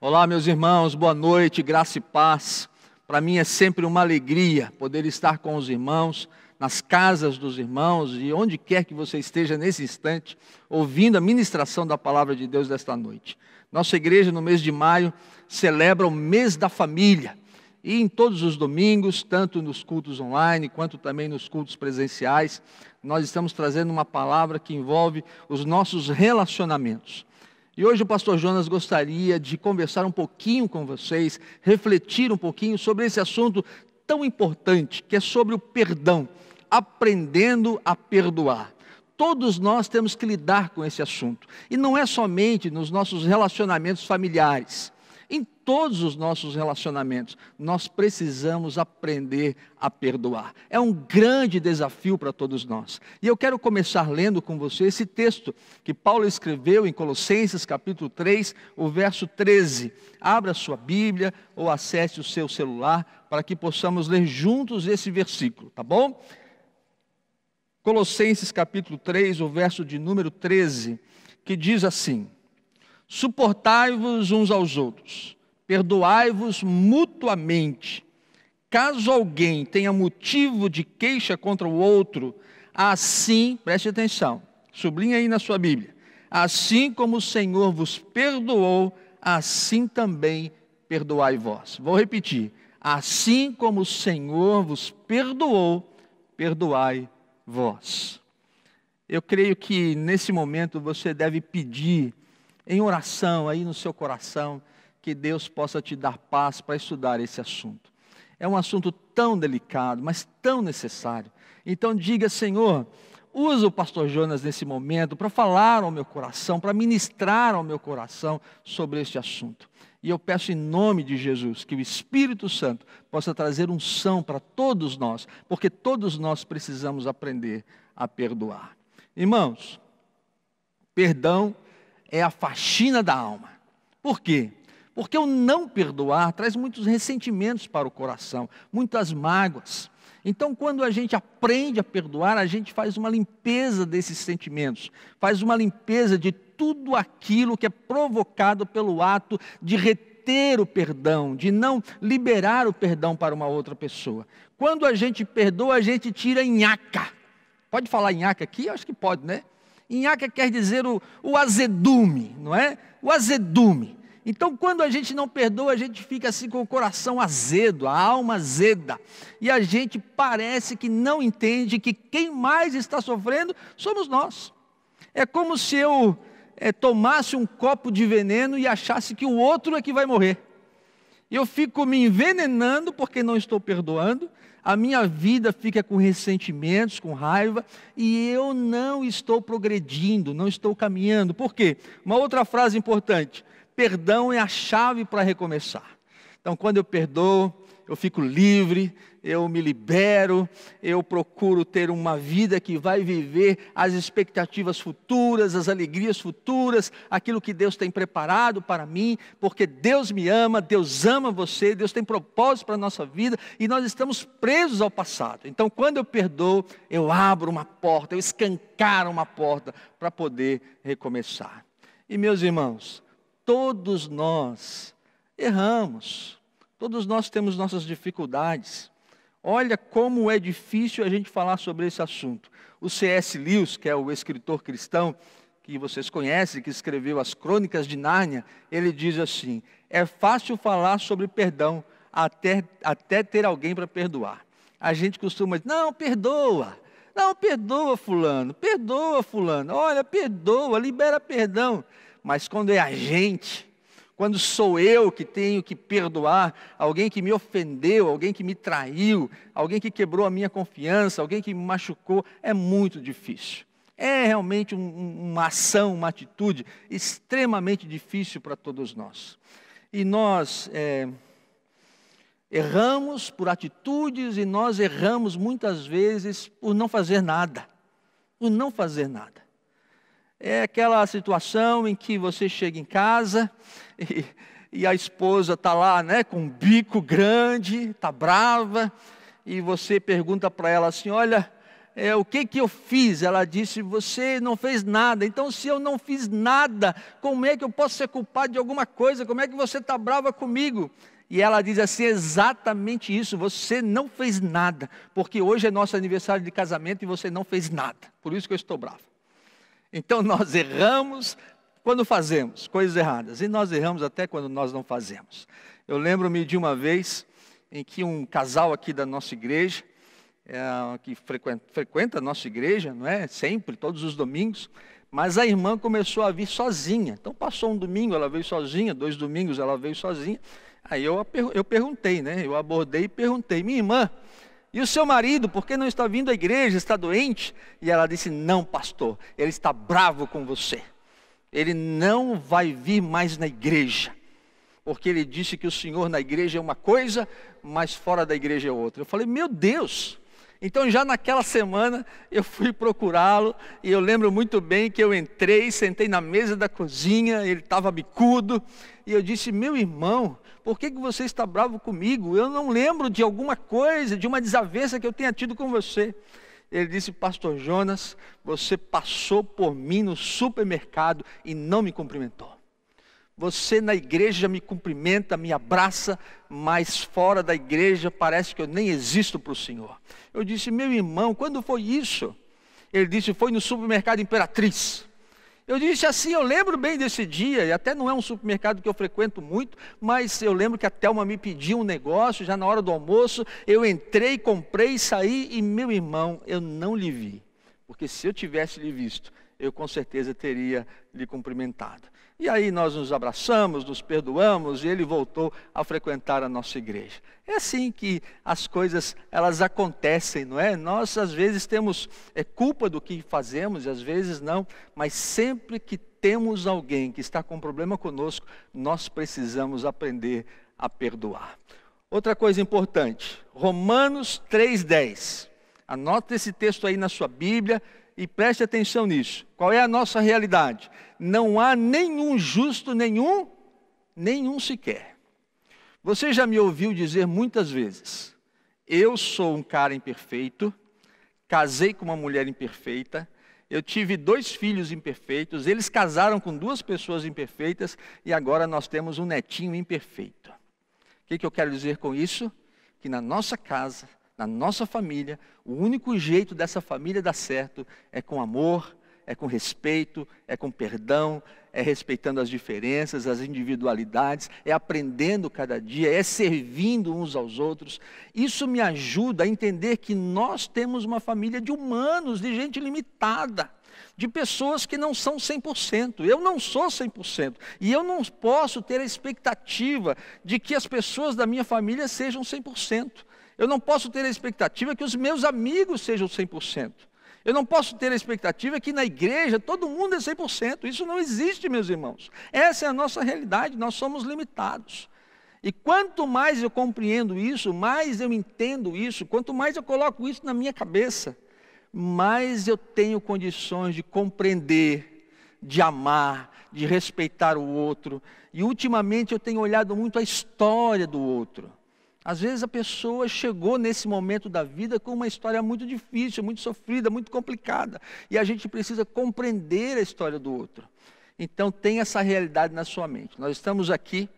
Olá, meus irmãos, boa noite, graça e paz. Para mim é sempre uma alegria poder estar com os irmãos, nas casas dos irmãos e onde quer que você esteja nesse instante, ouvindo a ministração da palavra de Deus desta noite. Nossa igreja, no mês de maio, celebra o mês da família. E em todos os domingos, tanto nos cultos online quanto também nos cultos presenciais, nós estamos trazendo uma palavra que envolve os nossos relacionamentos. E hoje o pastor Jonas gostaria de conversar um pouquinho com vocês, refletir um pouquinho sobre esse assunto tão importante, que é sobre o perdão, aprendendo a perdoar. Todos nós temos que lidar com esse assunto. E não é somente nos nossos relacionamentos familiares em todos os nossos relacionamentos, nós precisamos aprender a perdoar. É um grande desafio para todos nós. E eu quero começar lendo com você esse texto que Paulo escreveu em Colossenses, capítulo 3, o verso 13. Abra sua Bíblia ou acesse o seu celular para que possamos ler juntos esse versículo, tá bom? Colossenses capítulo 3, o verso de número 13, que diz assim: Suportai-vos uns aos outros, perdoai-vos mutuamente. Caso alguém tenha motivo de queixa contra o outro, assim, preste atenção, sublinhe aí na sua Bíblia. Assim como o Senhor vos perdoou, assim também perdoai vós. Vou repetir. Assim como o Senhor vos perdoou, perdoai vós. Eu creio que nesse momento você deve pedir em oração aí no seu coração, que Deus possa te dar paz para estudar esse assunto. É um assunto tão delicado, mas tão necessário. Então diga, Senhor, usa o pastor Jonas nesse momento para falar ao meu coração, para ministrar ao meu coração sobre este assunto. E eu peço em nome de Jesus que o Espírito Santo possa trazer unção para todos nós, porque todos nós precisamos aprender a perdoar. Irmãos, perdão é a faxina da alma. Por quê? Porque o não perdoar traz muitos ressentimentos para o coração, muitas mágoas. Então, quando a gente aprende a perdoar, a gente faz uma limpeza desses sentimentos, faz uma limpeza de tudo aquilo que é provocado pelo ato de reter o perdão, de não liberar o perdão para uma outra pessoa. Quando a gente perdoa, a gente tira nhaca. Pode falar nhaca aqui? Eu acho que pode, né? Inhaca quer dizer o, o azedume, não é? O azedume. Então, quando a gente não perdoa, a gente fica assim com o coração azedo, a alma azeda. E a gente parece que não entende que quem mais está sofrendo somos nós. É como se eu é, tomasse um copo de veneno e achasse que o outro é que vai morrer. Eu fico me envenenando porque não estou perdoando, a minha vida fica com ressentimentos, com raiva, e eu não estou progredindo, não estou caminhando. Por quê? Uma outra frase importante: perdão é a chave para recomeçar. Então, quando eu perdoo, eu fico livre, eu me libero, eu procuro ter uma vida que vai viver as expectativas futuras, as alegrias futuras, aquilo que Deus tem preparado para mim, porque Deus me ama, Deus ama você, Deus tem propósito para a nossa vida e nós estamos presos ao passado. Então, quando eu perdoo, eu abro uma porta, eu escancaro uma porta para poder recomeçar. E meus irmãos, todos nós erramos. Todos nós temos nossas dificuldades. Olha como é difícil a gente falar sobre esse assunto. O C.S. Lewis, que é o escritor cristão que vocês conhecem, que escreveu as Crônicas de Nárnia, ele diz assim: é fácil falar sobre perdão até, até ter alguém para perdoar. A gente costuma dizer, não, perdoa. Não, perdoa fulano, perdoa fulano. Olha, perdoa, libera perdão. Mas quando é a gente, quando sou eu que tenho que perdoar alguém que me ofendeu, alguém que me traiu, alguém que quebrou a minha confiança, alguém que me machucou, é muito difícil. É realmente um, uma ação, uma atitude extremamente difícil para todos nós. E nós é, erramos por atitudes e nós erramos muitas vezes por não fazer nada. Por não fazer nada. É aquela situação em que você chega em casa e, e a esposa está lá, né, com um bico grande, está brava, e você pergunta para ela assim: Olha, é, o que, que eu fiz? Ela disse: Você não fez nada. Então, se eu não fiz nada, como é que eu posso ser culpado de alguma coisa? Como é que você está brava comigo? E ela diz assim: exatamente isso, você não fez nada, porque hoje é nosso aniversário de casamento e você não fez nada, por isso que eu estou bravo. Então nós erramos quando fazemos coisas erradas, e nós erramos até quando nós não fazemos. Eu lembro-me de uma vez em que um casal aqui da nossa igreja, é, que frequenta, frequenta a nossa igreja, não é? Sempre, todos os domingos, mas a irmã começou a vir sozinha. Então passou um domingo, ela veio sozinha, dois domingos ela veio sozinha. Aí eu, eu perguntei, né? Eu abordei e perguntei, minha irmã, e o seu marido, por que não está vindo à igreja? Está doente? E ela disse: Não, pastor, ele está bravo com você. Ele não vai vir mais na igreja. Porque ele disse que o senhor na igreja é uma coisa, mas fora da igreja é outra. Eu falei: Meu Deus, então, já naquela semana, eu fui procurá-lo, e eu lembro muito bem que eu entrei, sentei na mesa da cozinha, ele estava bicudo, e eu disse: Meu irmão, por que, que você está bravo comigo? Eu não lembro de alguma coisa, de uma desavença que eu tenha tido com você. Ele disse: Pastor Jonas, você passou por mim no supermercado e não me cumprimentou. Você na igreja me cumprimenta, me abraça, mas fora da igreja parece que eu nem existo para o Senhor. Eu disse, meu irmão, quando foi isso? Ele disse, foi no supermercado Imperatriz. Eu disse assim, eu lembro bem desse dia, e até não é um supermercado que eu frequento muito, mas eu lembro que a Thelma me pediu um negócio, já na hora do almoço, eu entrei, comprei, saí, e meu irmão, eu não lhe vi. Porque se eu tivesse lhe visto, eu com certeza teria lhe cumprimentado. E aí nós nos abraçamos, nos perdoamos e ele voltou a frequentar a nossa igreja. É assim que as coisas elas acontecem, não é? Nós às vezes temos é, culpa do que fazemos e às vezes não, mas sempre que temos alguém que está com problema conosco, nós precisamos aprender a perdoar. Outra coisa importante, Romanos 3:10. Anota esse texto aí na sua Bíblia e preste atenção nisso. Qual é a nossa realidade? Não há nenhum justo, nenhum, nenhum sequer. Você já me ouviu dizer muitas vezes: eu sou um cara imperfeito, casei com uma mulher imperfeita, eu tive dois filhos imperfeitos, eles casaram com duas pessoas imperfeitas e agora nós temos um netinho imperfeito. O que, que eu quero dizer com isso? Que na nossa casa na nossa família, o único jeito dessa família dar certo é com amor, é com respeito, é com perdão, é respeitando as diferenças, as individualidades, é aprendendo cada dia, é servindo uns aos outros. Isso me ajuda a entender que nós temos uma família de humanos, de gente limitada, de pessoas que não são 100%. Eu não sou 100%. E eu não posso ter a expectativa de que as pessoas da minha família sejam 100%. Eu não posso ter a expectativa que os meus amigos sejam 100%. Eu não posso ter a expectativa que na igreja todo mundo é 100%. Isso não existe, meus irmãos. Essa é a nossa realidade, nós somos limitados. E quanto mais eu compreendo isso, mais eu entendo isso, quanto mais eu coloco isso na minha cabeça, mais eu tenho condições de compreender, de amar, de respeitar o outro. E ultimamente eu tenho olhado muito a história do outro. Às vezes a pessoa chegou nesse momento da vida com uma história muito difícil, muito sofrida, muito complicada. E a gente precisa compreender a história do outro. Então tem essa realidade na sua mente. Nós estamos aqui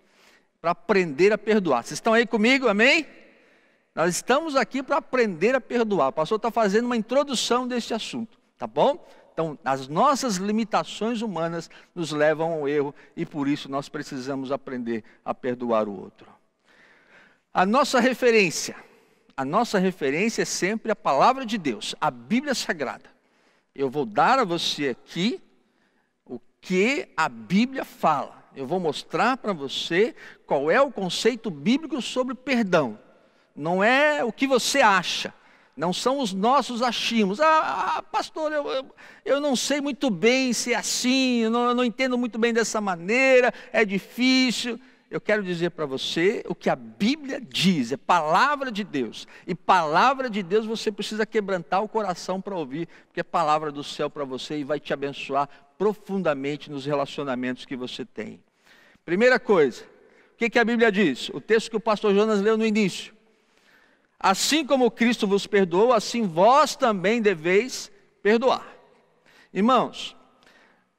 para aprender a perdoar. Vocês estão aí comigo? Amém? Nós estamos aqui para aprender a perdoar. O pastor está fazendo uma introdução desse assunto, tá bom? Então, as nossas limitações humanas nos levam ao erro e por isso nós precisamos aprender a perdoar o outro. A nossa referência, a nossa referência é sempre a palavra de Deus, a Bíblia Sagrada. Eu vou dar a você aqui o que a Bíblia fala. Eu vou mostrar para você qual é o conceito bíblico sobre perdão. Não é o que você acha, não são os nossos achismos. Ah, ah pastor, eu, eu, eu, não sei muito bem se é assim, eu não, eu não entendo muito bem dessa maneira, é difícil eu quero dizer para você o que a Bíblia diz, é palavra de Deus. E palavra de Deus você precisa quebrantar o coração para ouvir, porque é palavra do céu para você e vai te abençoar profundamente nos relacionamentos que você tem. Primeira coisa, o que, que a Bíblia diz? O texto que o pastor Jonas leu no início. Assim como Cristo vos perdoou, assim vós também deveis perdoar. Irmãos,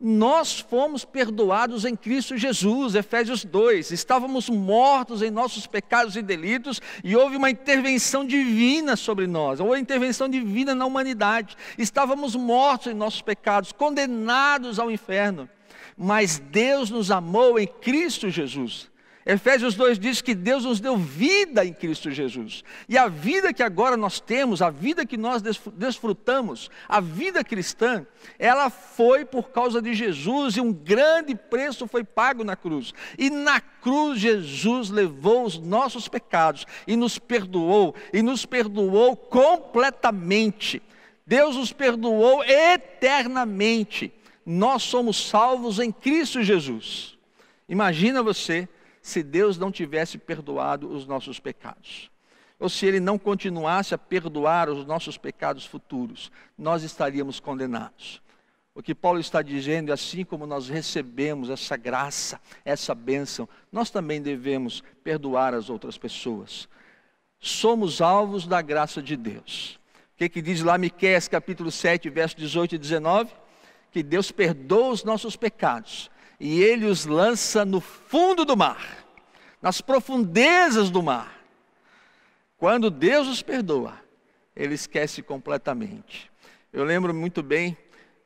nós fomos perdoados em Cristo Jesus, Efésios 2. Estávamos mortos em nossos pecados e delitos e houve uma intervenção divina sobre nós, uma intervenção divina na humanidade. Estávamos mortos em nossos pecados, condenados ao inferno. Mas Deus nos amou em Cristo Jesus Efésios 2 diz que Deus nos deu vida em Cristo Jesus. E a vida que agora nós temos, a vida que nós desfrutamos, a vida cristã, ela foi por causa de Jesus e um grande preço foi pago na cruz. E na cruz Jesus levou os nossos pecados e nos perdoou, e nos perdoou completamente. Deus nos perdoou eternamente. Nós somos salvos em Cristo Jesus. Imagina você se Deus não tivesse perdoado os nossos pecados. Ou se Ele não continuasse a perdoar os nossos pecados futuros, nós estaríamos condenados. O que Paulo está dizendo é assim como nós recebemos essa graça, essa bênção, nós também devemos perdoar as outras pessoas. Somos alvos da graça de Deus. O que, que diz lá Miqueias capítulo 7, verso 18 e 19? Que Deus perdoa os nossos pecados e ele os lança no fundo do mar, nas profundezas do mar. Quando Deus os perdoa, ele esquece completamente. Eu lembro muito bem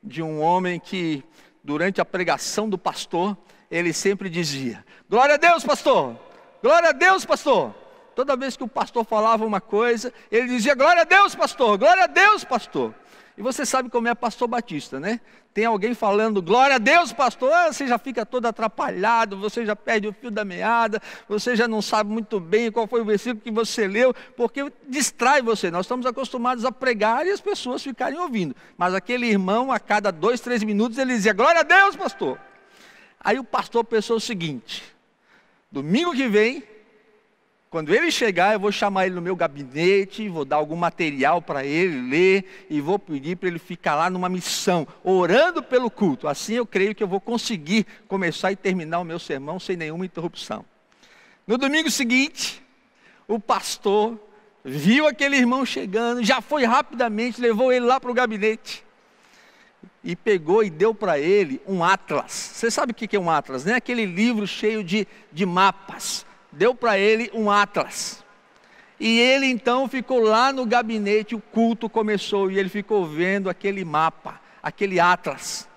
de um homem que, durante a pregação do pastor, ele sempre dizia: Glória a Deus, pastor! Glória a Deus, pastor! Toda vez que o pastor falava uma coisa, ele dizia: Glória a Deus, pastor! Glória a Deus, pastor! E você sabe como é pastor batista, né? Tem alguém falando, glória a Deus, pastor, ah, você já fica todo atrapalhado, você já perde o fio da meada, você já não sabe muito bem qual foi o versículo que você leu, porque distrai você. Nós estamos acostumados a pregar e as pessoas ficarem ouvindo. Mas aquele irmão, a cada dois, três minutos, ele dizia, glória a Deus, pastor. Aí o pastor pensou o seguinte: domingo que vem, quando ele chegar, eu vou chamar ele no meu gabinete, vou dar algum material para ele ler e vou pedir para ele ficar lá numa missão, orando pelo culto. Assim eu creio que eu vou conseguir começar e terminar o meu sermão sem nenhuma interrupção. No domingo seguinte, o pastor viu aquele irmão chegando, já foi rapidamente, levou ele lá para o gabinete e pegou e deu para ele um atlas. Você sabe o que é um atlas, né? Aquele livro cheio de, de mapas deu para ele um atlas. E ele então ficou lá no gabinete, o culto começou e ele ficou vendo aquele mapa, aquele atlas.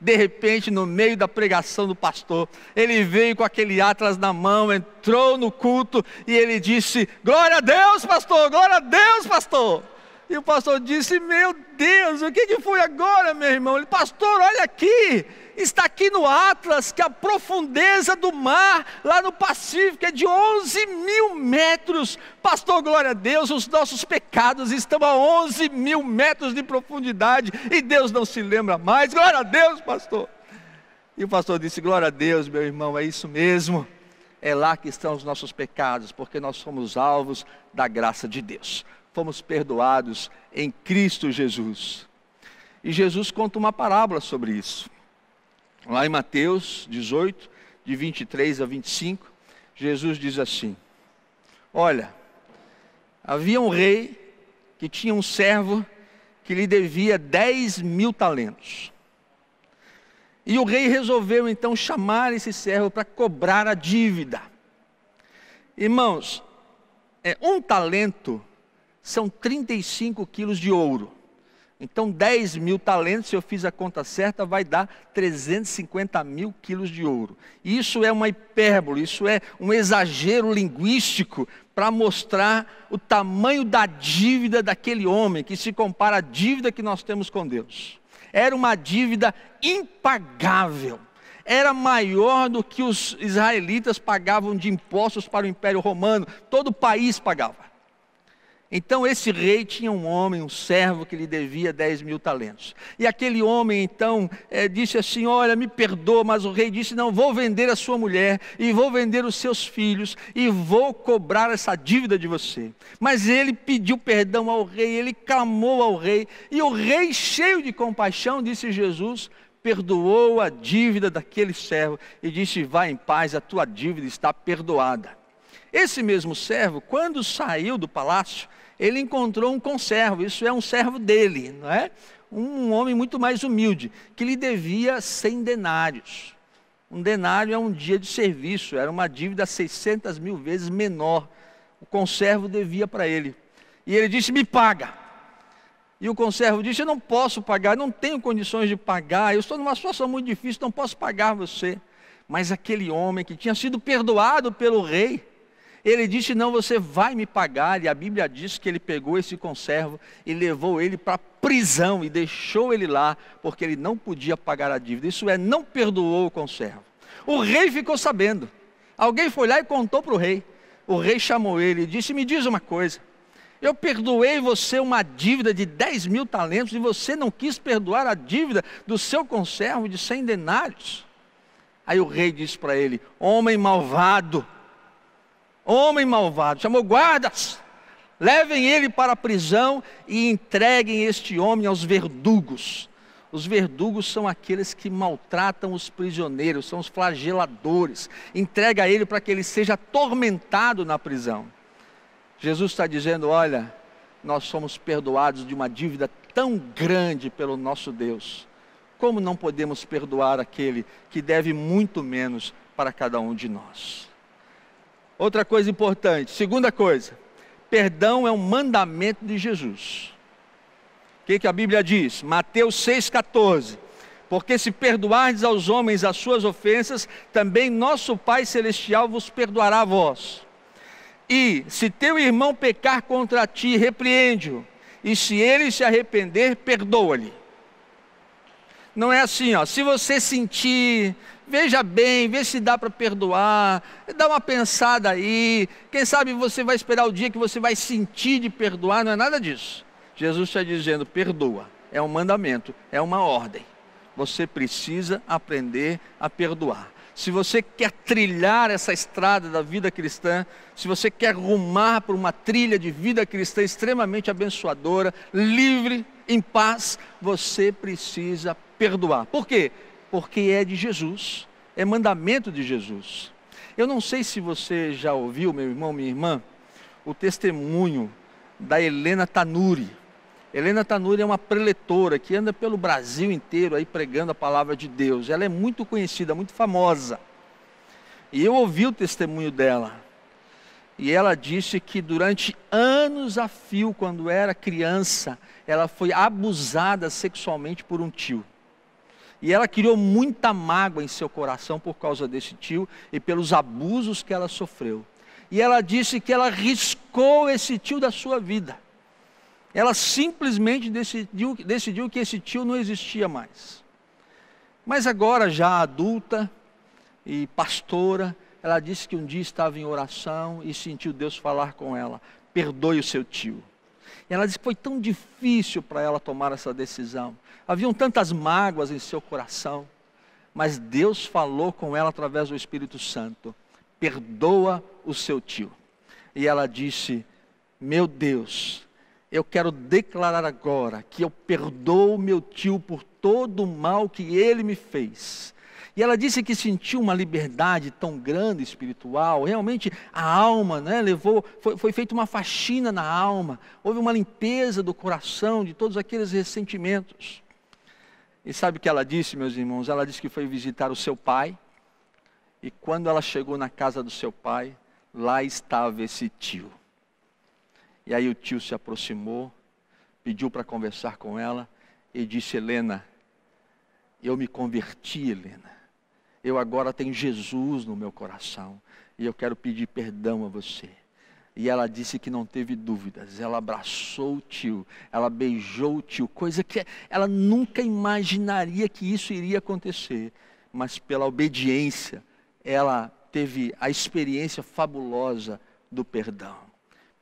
De repente, no meio da pregação do pastor, ele veio com aquele atlas na mão, entrou no culto e ele disse: Glória a Deus, pastor, glória a Deus, pastor. E o pastor disse: Meu Deus, o que, que foi agora, meu irmão? Ele, pastor, olha aqui, está aqui no Atlas que a profundeza do mar, lá no Pacífico, é de 11 mil metros. Pastor, glória a Deus, os nossos pecados estão a 11 mil metros de profundidade e Deus não se lembra mais. Glória a Deus, pastor. E o pastor disse: Glória a Deus, meu irmão, é isso mesmo. É lá que estão os nossos pecados, porque nós somos alvos da graça de Deus fomos perdoados em Cristo Jesus. E Jesus conta uma parábola sobre isso. Lá em Mateus 18, de 23 a 25, Jesus diz assim: Olha, havia um rei que tinha um servo que lhe devia 10 mil talentos. E o rei resolveu então chamar esse servo para cobrar a dívida. Irmãos, é um talento são 35 quilos de ouro. Então, 10 mil talentos, se eu fiz a conta certa, vai dar 350 mil quilos de ouro. Isso é uma hipérbole, isso é um exagero linguístico para mostrar o tamanho da dívida daquele homem, que se compara à dívida que nós temos com Deus. Era uma dívida impagável. Era maior do que os israelitas pagavam de impostos para o Império Romano, todo o país pagava. Então esse rei tinha um homem, um servo que lhe devia 10 mil talentos. E aquele homem então é, disse assim: Olha, me perdoa, mas o rei disse: Não, vou vender a sua mulher, e vou vender os seus filhos, e vou cobrar essa dívida de você. Mas ele pediu perdão ao rei, ele clamou ao rei, e o rei, cheio de compaixão, disse Jesus: Perdoou a dívida daquele servo, e disse: Vá em paz, a tua dívida está perdoada. Esse mesmo servo, quando saiu do palácio, ele encontrou um conservo, isso é um servo dele, não é? Um homem muito mais humilde, que lhe devia 100 denários. Um denário é um dia de serviço, era uma dívida 600 mil vezes menor. O conservo devia para ele. E ele disse: Me paga. E o conservo disse: Eu não posso pagar, não tenho condições de pagar, eu estou numa situação muito difícil, não posso pagar você. Mas aquele homem que tinha sido perdoado pelo rei, ele disse: Não, você vai me pagar. E a Bíblia diz que ele pegou esse conservo e levou ele para a prisão e deixou ele lá, porque ele não podia pagar a dívida. Isso é, não perdoou o conservo. O rei ficou sabendo. Alguém foi lá e contou para o rei. O rei chamou ele e disse: Me diz uma coisa. Eu perdoei você uma dívida de 10 mil talentos e você não quis perdoar a dívida do seu conservo de 100 denários. Aí o rei disse para ele: Homem malvado, homem malvado, chamou guardas, levem ele para a prisão e entreguem este homem aos verdugos. Os verdugos são aqueles que maltratam os prisioneiros, são os flageladores. Entrega ele para que ele seja atormentado na prisão. Jesus está dizendo: olha, nós somos perdoados de uma dívida tão grande pelo nosso Deus. Como não podemos perdoar aquele que deve muito menos para cada um de nós? Outra coisa importante, segunda coisa, perdão é um mandamento de Jesus. O que, que a Bíblia diz? Mateus 6,14. Porque se perdoardes aos homens as suas ofensas, também nosso Pai Celestial vos perdoará a vós. E se teu irmão pecar contra ti, repreende-o. E se ele se arrepender, perdoa-lhe. Não é assim, ó. Se você sentir, veja bem, vê se dá para perdoar, dá uma pensada aí. Quem sabe você vai esperar o dia que você vai sentir de perdoar, não é nada disso. Jesus está dizendo: perdoa, é um mandamento, é uma ordem. Você precisa aprender a perdoar. Se você quer trilhar essa estrada da vida cristã, se você quer rumar por uma trilha de vida cristã extremamente abençoadora, livre, em paz, você precisa perdoar. Por quê? Porque é de Jesus, é mandamento de Jesus. Eu não sei se você já ouviu, meu irmão, minha irmã, o testemunho da Helena Tanuri. Helena Tanuri é uma preletora que anda pelo Brasil inteiro aí pregando a palavra de Deus. Ela é muito conhecida, muito famosa. E eu ouvi o testemunho dela. E ela disse que durante anos a fio, quando era criança, ela foi abusada sexualmente por um tio. E ela criou muita mágoa em seu coração por causa desse tio e pelos abusos que ela sofreu. E ela disse que ela riscou esse tio da sua vida. Ela simplesmente decidiu, decidiu que esse tio não existia mais. Mas agora, já adulta e pastora, ela disse que um dia estava em oração e sentiu Deus falar com ela: perdoe o seu tio. E ela disse que foi tão difícil para ela tomar essa decisão. Haviam tantas mágoas em seu coração. Mas Deus falou com ela através do Espírito Santo: perdoa o seu tio. E ela disse: Meu Deus, eu quero declarar agora que eu perdoo meu tio por todo o mal que ele me fez. E ela disse que sentiu uma liberdade tão grande espiritual, realmente a alma, né, levou, foi, foi feita uma faxina na alma, houve uma limpeza do coração de todos aqueles ressentimentos. E sabe o que ela disse, meus irmãos? Ela disse que foi visitar o seu pai, e quando ela chegou na casa do seu pai, lá estava esse tio. E aí o tio se aproximou, pediu para conversar com ela e disse: Helena, eu me converti, Helena eu agora tenho Jesus no meu coração e eu quero pedir perdão a você. E ela disse que não teve dúvidas, ela abraçou o tio, ela beijou o tio, coisa que ela nunca imaginaria que isso iria acontecer, mas pela obediência, ela teve a experiência fabulosa do perdão.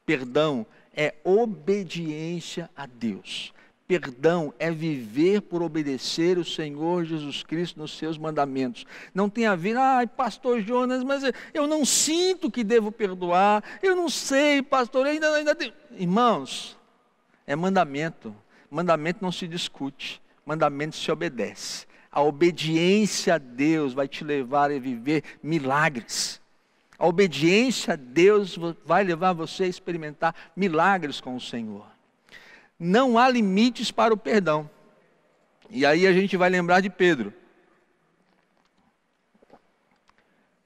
Perdão é obediência a Deus. Perdão é viver por obedecer o Senhor Jesus Cristo nos seus mandamentos. Não tem a ver, ai, pastor Jonas, mas eu não sinto que devo perdoar. Eu não sei, pastor, ainda, ainda tem. Irmãos, é mandamento. Mandamento não se discute, mandamento se obedece. A obediência a Deus vai te levar a viver milagres. A obediência a Deus vai levar você a experimentar milagres com o Senhor. Não há limites para o perdão. E aí a gente vai lembrar de Pedro.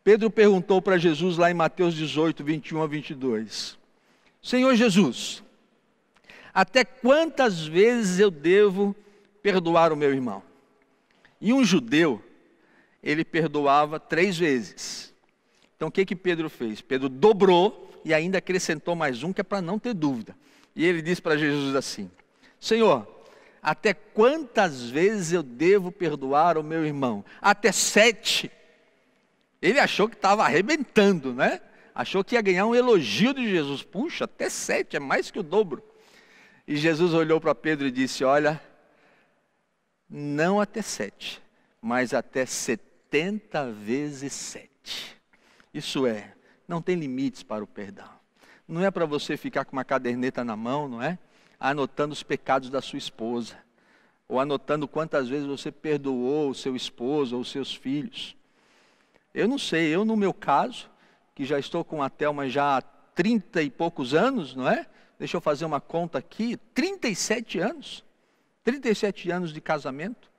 Pedro perguntou para Jesus lá em Mateus 18, 21 a 22: Senhor Jesus, até quantas vezes eu devo perdoar o meu irmão? E um judeu, ele perdoava três vezes. Então o que que Pedro fez? Pedro dobrou e ainda acrescentou mais um que é para não ter dúvida. E ele disse para Jesus assim: Senhor, até quantas vezes eu devo perdoar o meu irmão? Até sete. Ele achou que estava arrebentando, né? Achou que ia ganhar um elogio de Jesus. Puxa, até sete, é mais que o dobro. E Jesus olhou para Pedro e disse: Olha, não até sete, mas até setenta vezes sete. Isso é, não tem limites para o perdão. Não é para você ficar com uma caderneta na mão, não é? Anotando os pecados da sua esposa, ou anotando quantas vezes você perdoou o seu esposo ou os seus filhos. Eu não sei, eu no meu caso, que já estou com a Thelma já há 30 e poucos anos, não é? Deixa eu fazer uma conta aqui, 37 anos. 37 anos de casamento.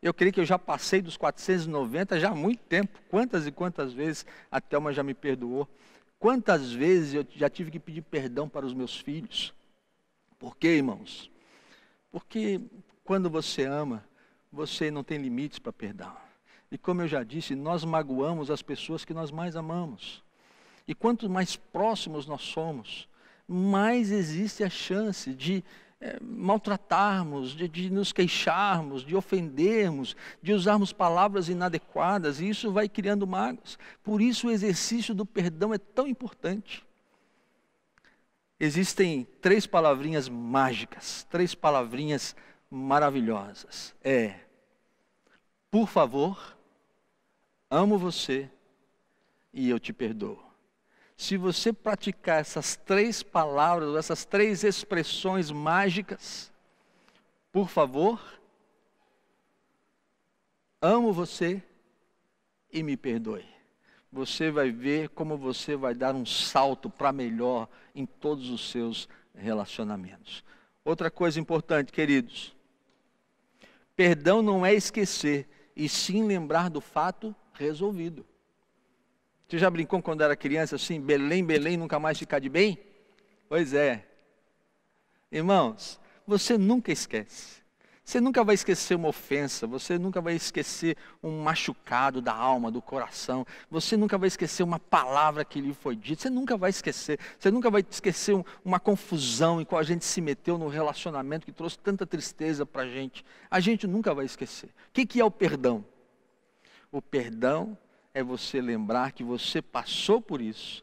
Eu creio que eu já passei dos 490 já há muito tempo. Quantas e quantas vezes a Thelma já me perdoou? Quantas vezes eu já tive que pedir perdão para os meus filhos? Por quê, irmãos? Porque quando você ama, você não tem limites para perdão. E como eu já disse, nós magoamos as pessoas que nós mais amamos. E quanto mais próximos nós somos, mais existe a chance de é, maltratarmos, de, de nos queixarmos, de ofendermos, de usarmos palavras inadequadas, e isso vai criando mágoas. Por isso o exercício do perdão é tão importante. Existem três palavrinhas mágicas, três palavrinhas maravilhosas. É, por favor, amo você e eu te perdoo. Se você praticar essas três palavras, essas três expressões mágicas, por favor, amo você e me perdoe. Você vai ver como você vai dar um salto para melhor em todos os seus relacionamentos. Outra coisa importante, queridos: perdão não é esquecer, e sim lembrar do fato resolvido. Você já brincou quando era criança assim, Belém, Belém, nunca mais ficar de bem? Pois é. Irmãos, você nunca esquece. Você nunca vai esquecer uma ofensa, você nunca vai esquecer um machucado da alma, do coração, você nunca vai esquecer uma palavra que lhe foi dita, você nunca vai esquecer, você nunca vai esquecer um, uma confusão em qual a gente se meteu no relacionamento que trouxe tanta tristeza para a gente. A gente nunca vai esquecer. O que, que é o perdão? O perdão é você lembrar que você passou por isso,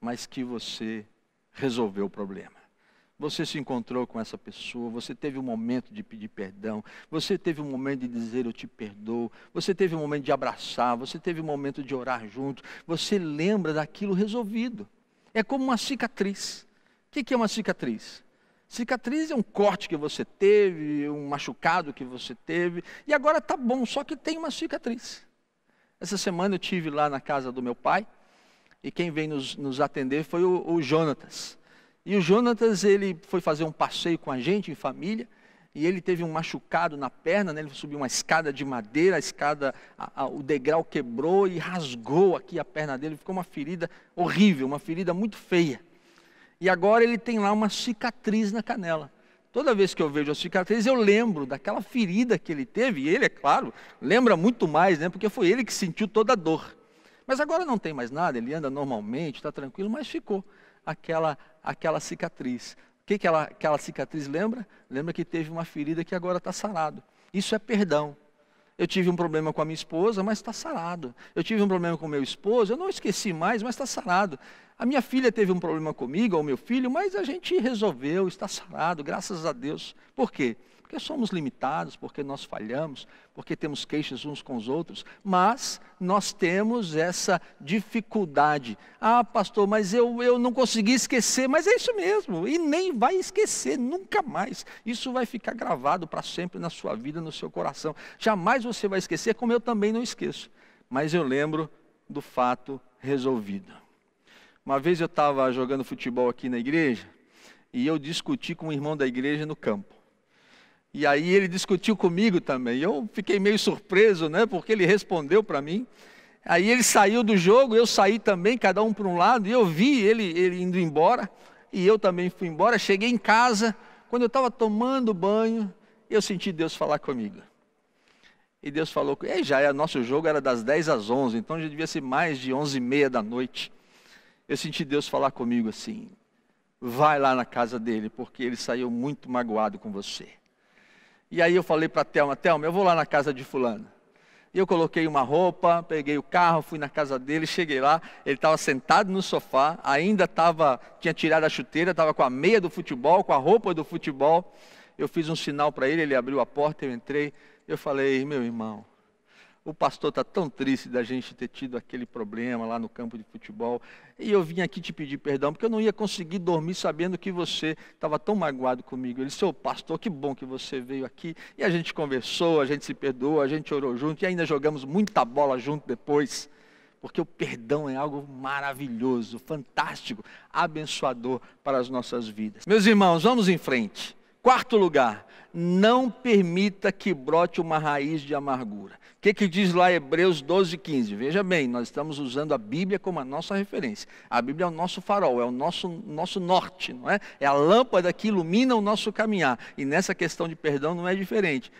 mas que você resolveu o problema. Você se encontrou com essa pessoa, você teve um momento de pedir perdão, você teve um momento de dizer eu te perdoo, você teve um momento de abraçar, você teve um momento de orar junto, você lembra daquilo resolvido. É como uma cicatriz. O que é uma cicatriz? Cicatriz é um corte que você teve, um machucado que você teve, e agora está bom, só que tem uma cicatriz. Essa semana eu tive lá na casa do meu pai e quem veio nos, nos atender foi o, o Jonatas. E o Jonatas, ele foi fazer um passeio com a gente, em família, e ele teve um machucado na perna, né? ele subiu uma escada de madeira, a escada, a, a, o degrau quebrou e rasgou aqui a perna dele, ficou uma ferida horrível, uma ferida muito feia. E agora ele tem lá uma cicatriz na canela. Toda vez que eu vejo a cicatriz, eu lembro daquela ferida que ele teve, e ele, é claro, lembra muito mais, né? Porque foi ele que sentiu toda a dor. Mas agora não tem mais nada, ele anda normalmente, está tranquilo, mas ficou aquela, aquela cicatriz. O que, que ela, aquela cicatriz lembra? Lembra que teve uma ferida que agora está sarado. Isso é perdão. Eu tive um problema com a minha esposa, mas está sarado. Eu tive um problema com meu esposo, eu não esqueci mais, mas está sarado. A minha filha teve um problema comigo, ou meu filho, mas a gente resolveu, está sarado, graças a Deus. Por quê? Porque somos limitados, porque nós falhamos, porque temos queixas uns com os outros, mas nós temos essa dificuldade. Ah, pastor, mas eu, eu não consegui esquecer, mas é isso mesmo, e nem vai esquecer nunca mais. Isso vai ficar gravado para sempre na sua vida, no seu coração. Jamais você vai esquecer, como eu também não esqueço. Mas eu lembro do fato resolvido. Uma vez eu estava jogando futebol aqui na igreja e eu discuti com um irmão da igreja no campo. E aí ele discutiu comigo também. Eu fiquei meio surpreso, né? Porque ele respondeu para mim. Aí ele saiu do jogo, eu saí também, cada um para um lado, e eu vi ele, ele indo embora, e eu também fui embora. Cheguei em casa, quando eu estava tomando banho, eu senti Deus falar comigo. E Deus falou, e já é, nosso jogo era das 10 às 11, então já devia ser mais de 11 e meia da noite. Eu senti Deus falar comigo assim, vai lá na casa dele, porque ele saiu muito magoado com você. E aí eu falei para a Thelma, Thelma, eu vou lá na casa de fulano. E eu coloquei uma roupa, peguei o carro, fui na casa dele, cheguei lá, ele estava sentado no sofá, ainda estava, tinha tirado a chuteira, estava com a meia do futebol, com a roupa do futebol. Eu fiz um sinal para ele, ele abriu a porta, eu entrei, eu falei, meu irmão, o pastor está tão triste da gente ter tido aquele problema lá no campo de futebol. E eu vim aqui te pedir perdão, porque eu não ia conseguir dormir sabendo que você estava tão magoado comigo. Ele ô pastor, que bom que você veio aqui. E a gente conversou, a gente se perdoou, a gente orou junto e ainda jogamos muita bola junto depois. Porque o perdão é algo maravilhoso, fantástico, abençoador para as nossas vidas. Meus irmãos, vamos em frente. Quarto lugar, não permita que brote uma raiz de amargura. O que, que diz lá Hebreus 12, 15? Veja bem, nós estamos usando a Bíblia como a nossa referência. A Bíblia é o nosso farol, é o nosso, nosso norte, não é? É a lâmpada que ilumina o nosso caminhar. E nessa questão de perdão não é diferente.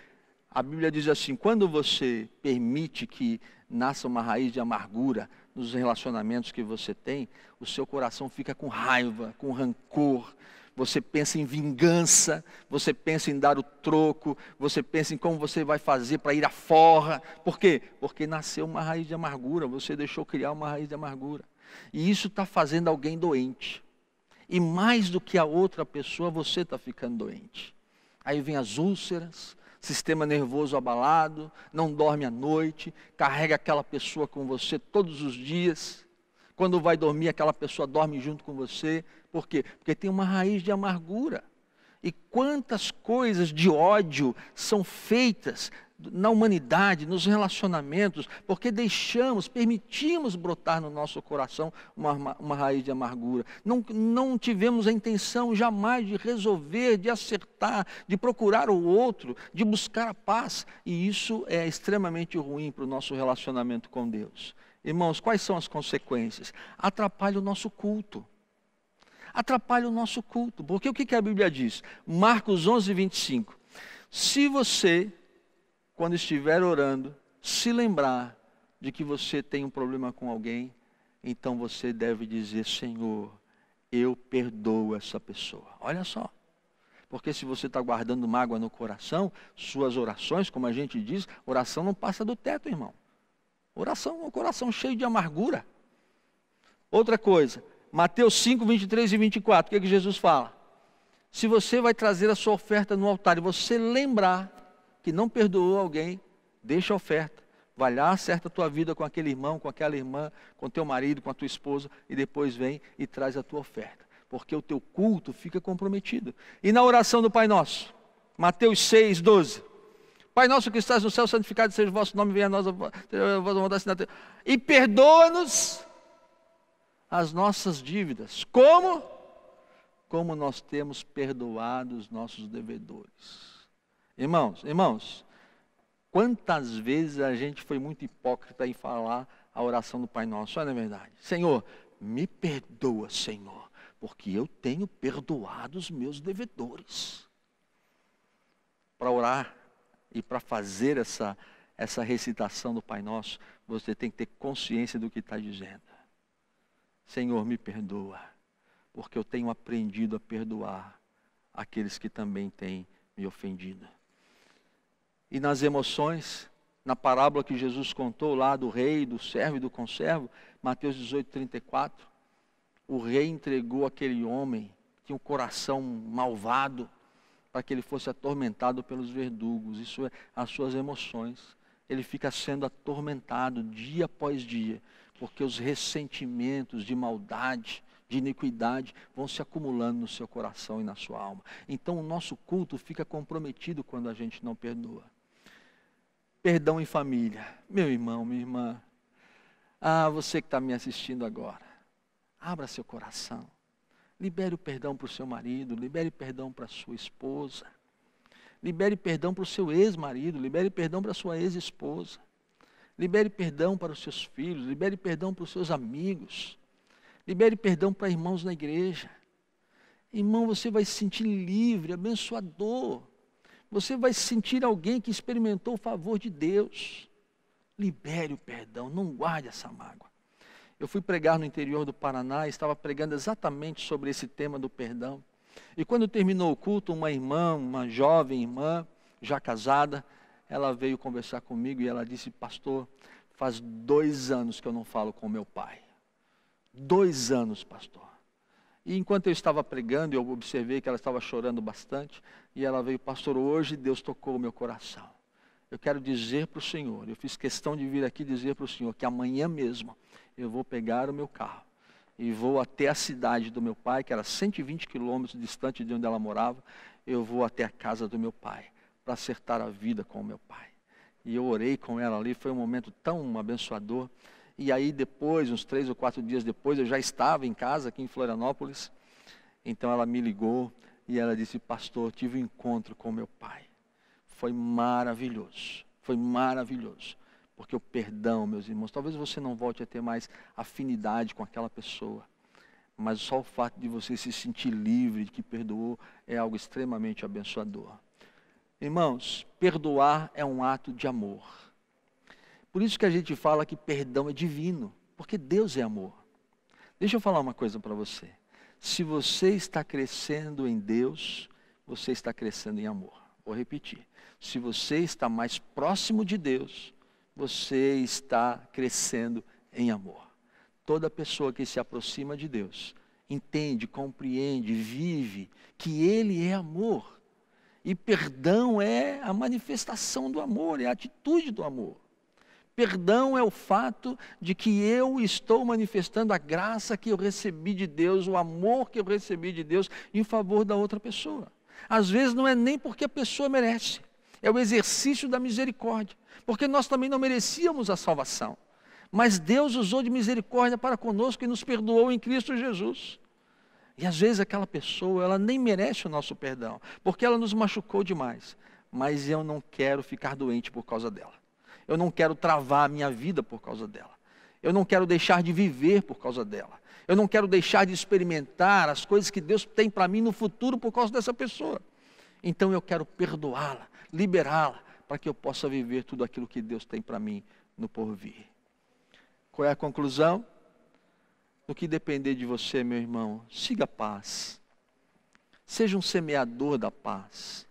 A Bíblia diz assim: quando você permite que nasça uma raiz de amargura nos relacionamentos que você tem, o seu coração fica com raiva, com rancor, você pensa em vingança, você pensa em dar o troco, você pensa em como você vai fazer para ir à forra. Por quê? Porque nasceu uma raiz de amargura, você deixou criar uma raiz de amargura. E isso está fazendo alguém doente. E mais do que a outra pessoa, você está ficando doente. Aí vem as úlceras, sistema nervoso abalado, não dorme à noite, carrega aquela pessoa com você todos os dias. Quando vai dormir, aquela pessoa dorme junto com você. Por quê? Porque tem uma raiz de amargura. E quantas coisas de ódio são feitas na humanidade, nos relacionamentos, porque deixamos, permitimos brotar no nosso coração uma, uma raiz de amargura. Não, não tivemos a intenção jamais de resolver, de acertar, de procurar o outro, de buscar a paz. E isso é extremamente ruim para o nosso relacionamento com Deus. Irmãos, quais são as consequências? Atrapalha o nosso culto. Atrapalha o nosso culto. Porque o que a Bíblia diz? Marcos 11, 25. Se você, quando estiver orando, se lembrar de que você tem um problema com alguém, então você deve dizer: Senhor, eu perdoo essa pessoa. Olha só. Porque se você está guardando mágoa no coração, suas orações, como a gente diz, oração não passa do teto, irmão. Oração, um coração cheio de amargura. Outra coisa, Mateus 5, 23 e 24, o que, é que Jesus fala? Se você vai trazer a sua oferta no altar e você lembrar que não perdoou alguém, deixa a oferta. Vai lá, acerta a tua vida com aquele irmão, com aquela irmã, com teu marido, com a tua esposa, e depois vem e traz a tua oferta. Porque o teu culto fica comprometido. E na oração do Pai Nosso, Mateus 6, 12. Pai nosso que estás no céu, santificado seja o vosso nome, venha a nós a vossa vontade na terra. E perdoa-nos as nossas dívidas. Como? Como nós temos perdoado os nossos devedores. Irmãos, irmãos, quantas vezes a gente foi muito hipócrita em falar a oração do Pai Nosso, não é verdade? Senhor, me perdoa, Senhor, porque eu tenho perdoado os meus devedores. Para orar e para fazer essa, essa recitação do Pai Nosso, você tem que ter consciência do que está dizendo. Senhor, me perdoa, porque eu tenho aprendido a perdoar aqueles que também têm me ofendido. E nas emoções, na parábola que Jesus contou lá do rei, do servo e do conservo, Mateus 18, 34, o rei entregou aquele homem que tinha um coração malvado, para que ele fosse atormentado pelos verdugos. Isso é as suas emoções. Ele fica sendo atormentado dia após dia, porque os ressentimentos de maldade, de iniquidade vão se acumulando no seu coração e na sua alma. Então o nosso culto fica comprometido quando a gente não perdoa. Perdão em família. Meu irmão, minha irmã, Ah, você que está me assistindo agora, abra seu coração. Libere o perdão para o seu marido, libere perdão para a sua esposa. Libere perdão para o seu ex-marido, libere perdão para a sua ex-esposa. Libere perdão para os seus filhos, libere perdão para os seus amigos. Libere perdão para irmãos na igreja. Irmão, você vai se sentir livre, abençoador. Você vai se sentir alguém que experimentou o favor de Deus. Libere o perdão, não guarde essa mágoa. Eu fui pregar no interior do Paraná e estava pregando exatamente sobre esse tema do perdão. E quando terminou o culto, uma irmã, uma jovem irmã, já casada, ela veio conversar comigo e ela disse: Pastor, faz dois anos que eu não falo com meu pai. Dois anos, pastor. E enquanto eu estava pregando, eu observei que ela estava chorando bastante. E ela veio, pastor, hoje Deus tocou o meu coração. Eu quero dizer para o Senhor, eu fiz questão de vir aqui dizer para o Senhor que amanhã mesmo eu vou pegar o meu carro e vou até a cidade do meu pai, que era 120 quilômetros distante de onde ela morava. Eu vou até a casa do meu pai para acertar a vida com o meu pai. E eu orei com ela ali, foi um momento tão abençoador. E aí depois, uns três ou quatro dias depois, eu já estava em casa aqui em Florianópolis. Então ela me ligou e ela disse, pastor, tive um encontro com meu pai. Foi maravilhoso, foi maravilhoso. Porque o perdão, meus irmãos, talvez você não volte a ter mais afinidade com aquela pessoa. Mas só o fato de você se sentir livre, de que perdoou, é algo extremamente abençoador. Irmãos, perdoar é um ato de amor. Por isso que a gente fala que perdão é divino, porque Deus é amor. Deixa eu falar uma coisa para você. Se você está crescendo em Deus, você está crescendo em amor. Vou repetir. Se você está mais próximo de Deus, você está crescendo em amor. Toda pessoa que se aproxima de Deus entende, compreende, vive que Ele é amor. E perdão é a manifestação do amor, é a atitude do amor. Perdão é o fato de que eu estou manifestando a graça que eu recebi de Deus, o amor que eu recebi de Deus em favor da outra pessoa. Às vezes não é nem porque a pessoa merece, é o exercício da misericórdia, porque nós também não merecíamos a salvação. Mas Deus usou de misericórdia para conosco e nos perdoou em Cristo Jesus. E às vezes aquela pessoa, ela nem merece o nosso perdão, porque ela nos machucou demais. Mas eu não quero ficar doente por causa dela. Eu não quero travar a minha vida por causa dela. Eu não quero deixar de viver por causa dela. Eu não quero deixar de experimentar as coisas que Deus tem para mim no futuro por causa dessa pessoa. Então eu quero perdoá-la, liberá-la, para que eu possa viver tudo aquilo que Deus tem para mim no porvir. Qual é a conclusão? No que depender de você, meu irmão, siga a paz. Seja um semeador da paz.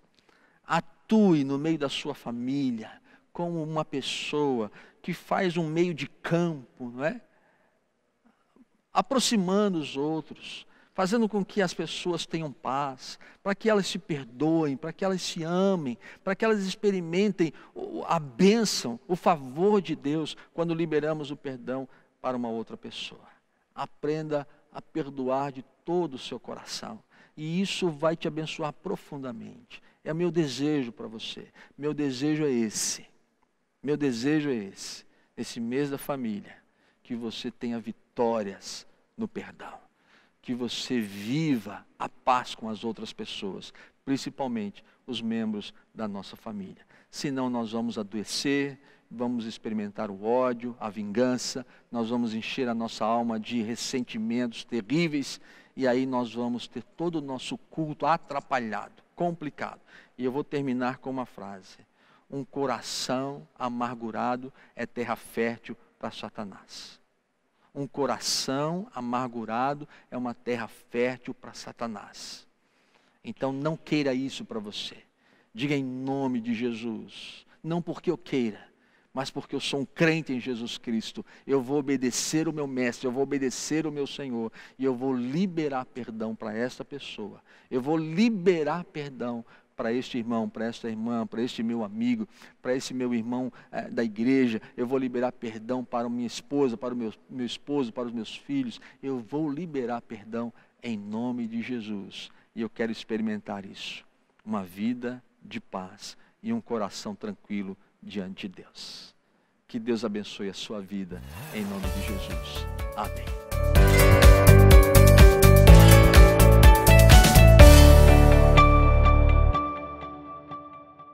Atue no meio da sua família como uma pessoa que faz um meio de campo, não é? Aproximando os outros, fazendo com que as pessoas tenham paz, para que elas se perdoem, para que elas se amem, para que elas experimentem a bênção, o favor de Deus quando liberamos o perdão para uma outra pessoa aprenda a perdoar de todo o seu coração. E isso vai te abençoar profundamente. É meu desejo para você. Meu desejo é esse. Meu desejo é esse. Nesse mês da família, que você tenha vitórias no perdão. Que você viva a paz com as outras pessoas, principalmente os membros da nossa família. Senão nós vamos adoecer, vamos experimentar o ódio, a vingança, nós vamos encher a nossa alma de ressentimentos terríveis e aí nós vamos ter todo o nosso culto atrapalhado, complicado. E eu vou terminar com uma frase: Um coração amargurado é terra fértil para Satanás. Um coração amargurado é uma terra fértil para Satanás. Então não queira isso para você. Diga em nome de Jesus. Não porque eu queira, mas porque eu sou um crente em Jesus Cristo, eu vou obedecer o meu mestre, eu vou obedecer o meu Senhor, e eu vou liberar perdão para esta pessoa, eu vou liberar perdão para este irmão, para esta irmã, para este meu amigo, para esse meu irmão é, da igreja, eu vou liberar perdão para minha esposa, para o meu, meu esposo, para os meus filhos, eu vou liberar perdão em nome de Jesus, e eu quero experimentar isso, uma vida de paz e um coração tranquilo diante de Deus. Que Deus abençoe a sua vida, em nome de Jesus. Amém.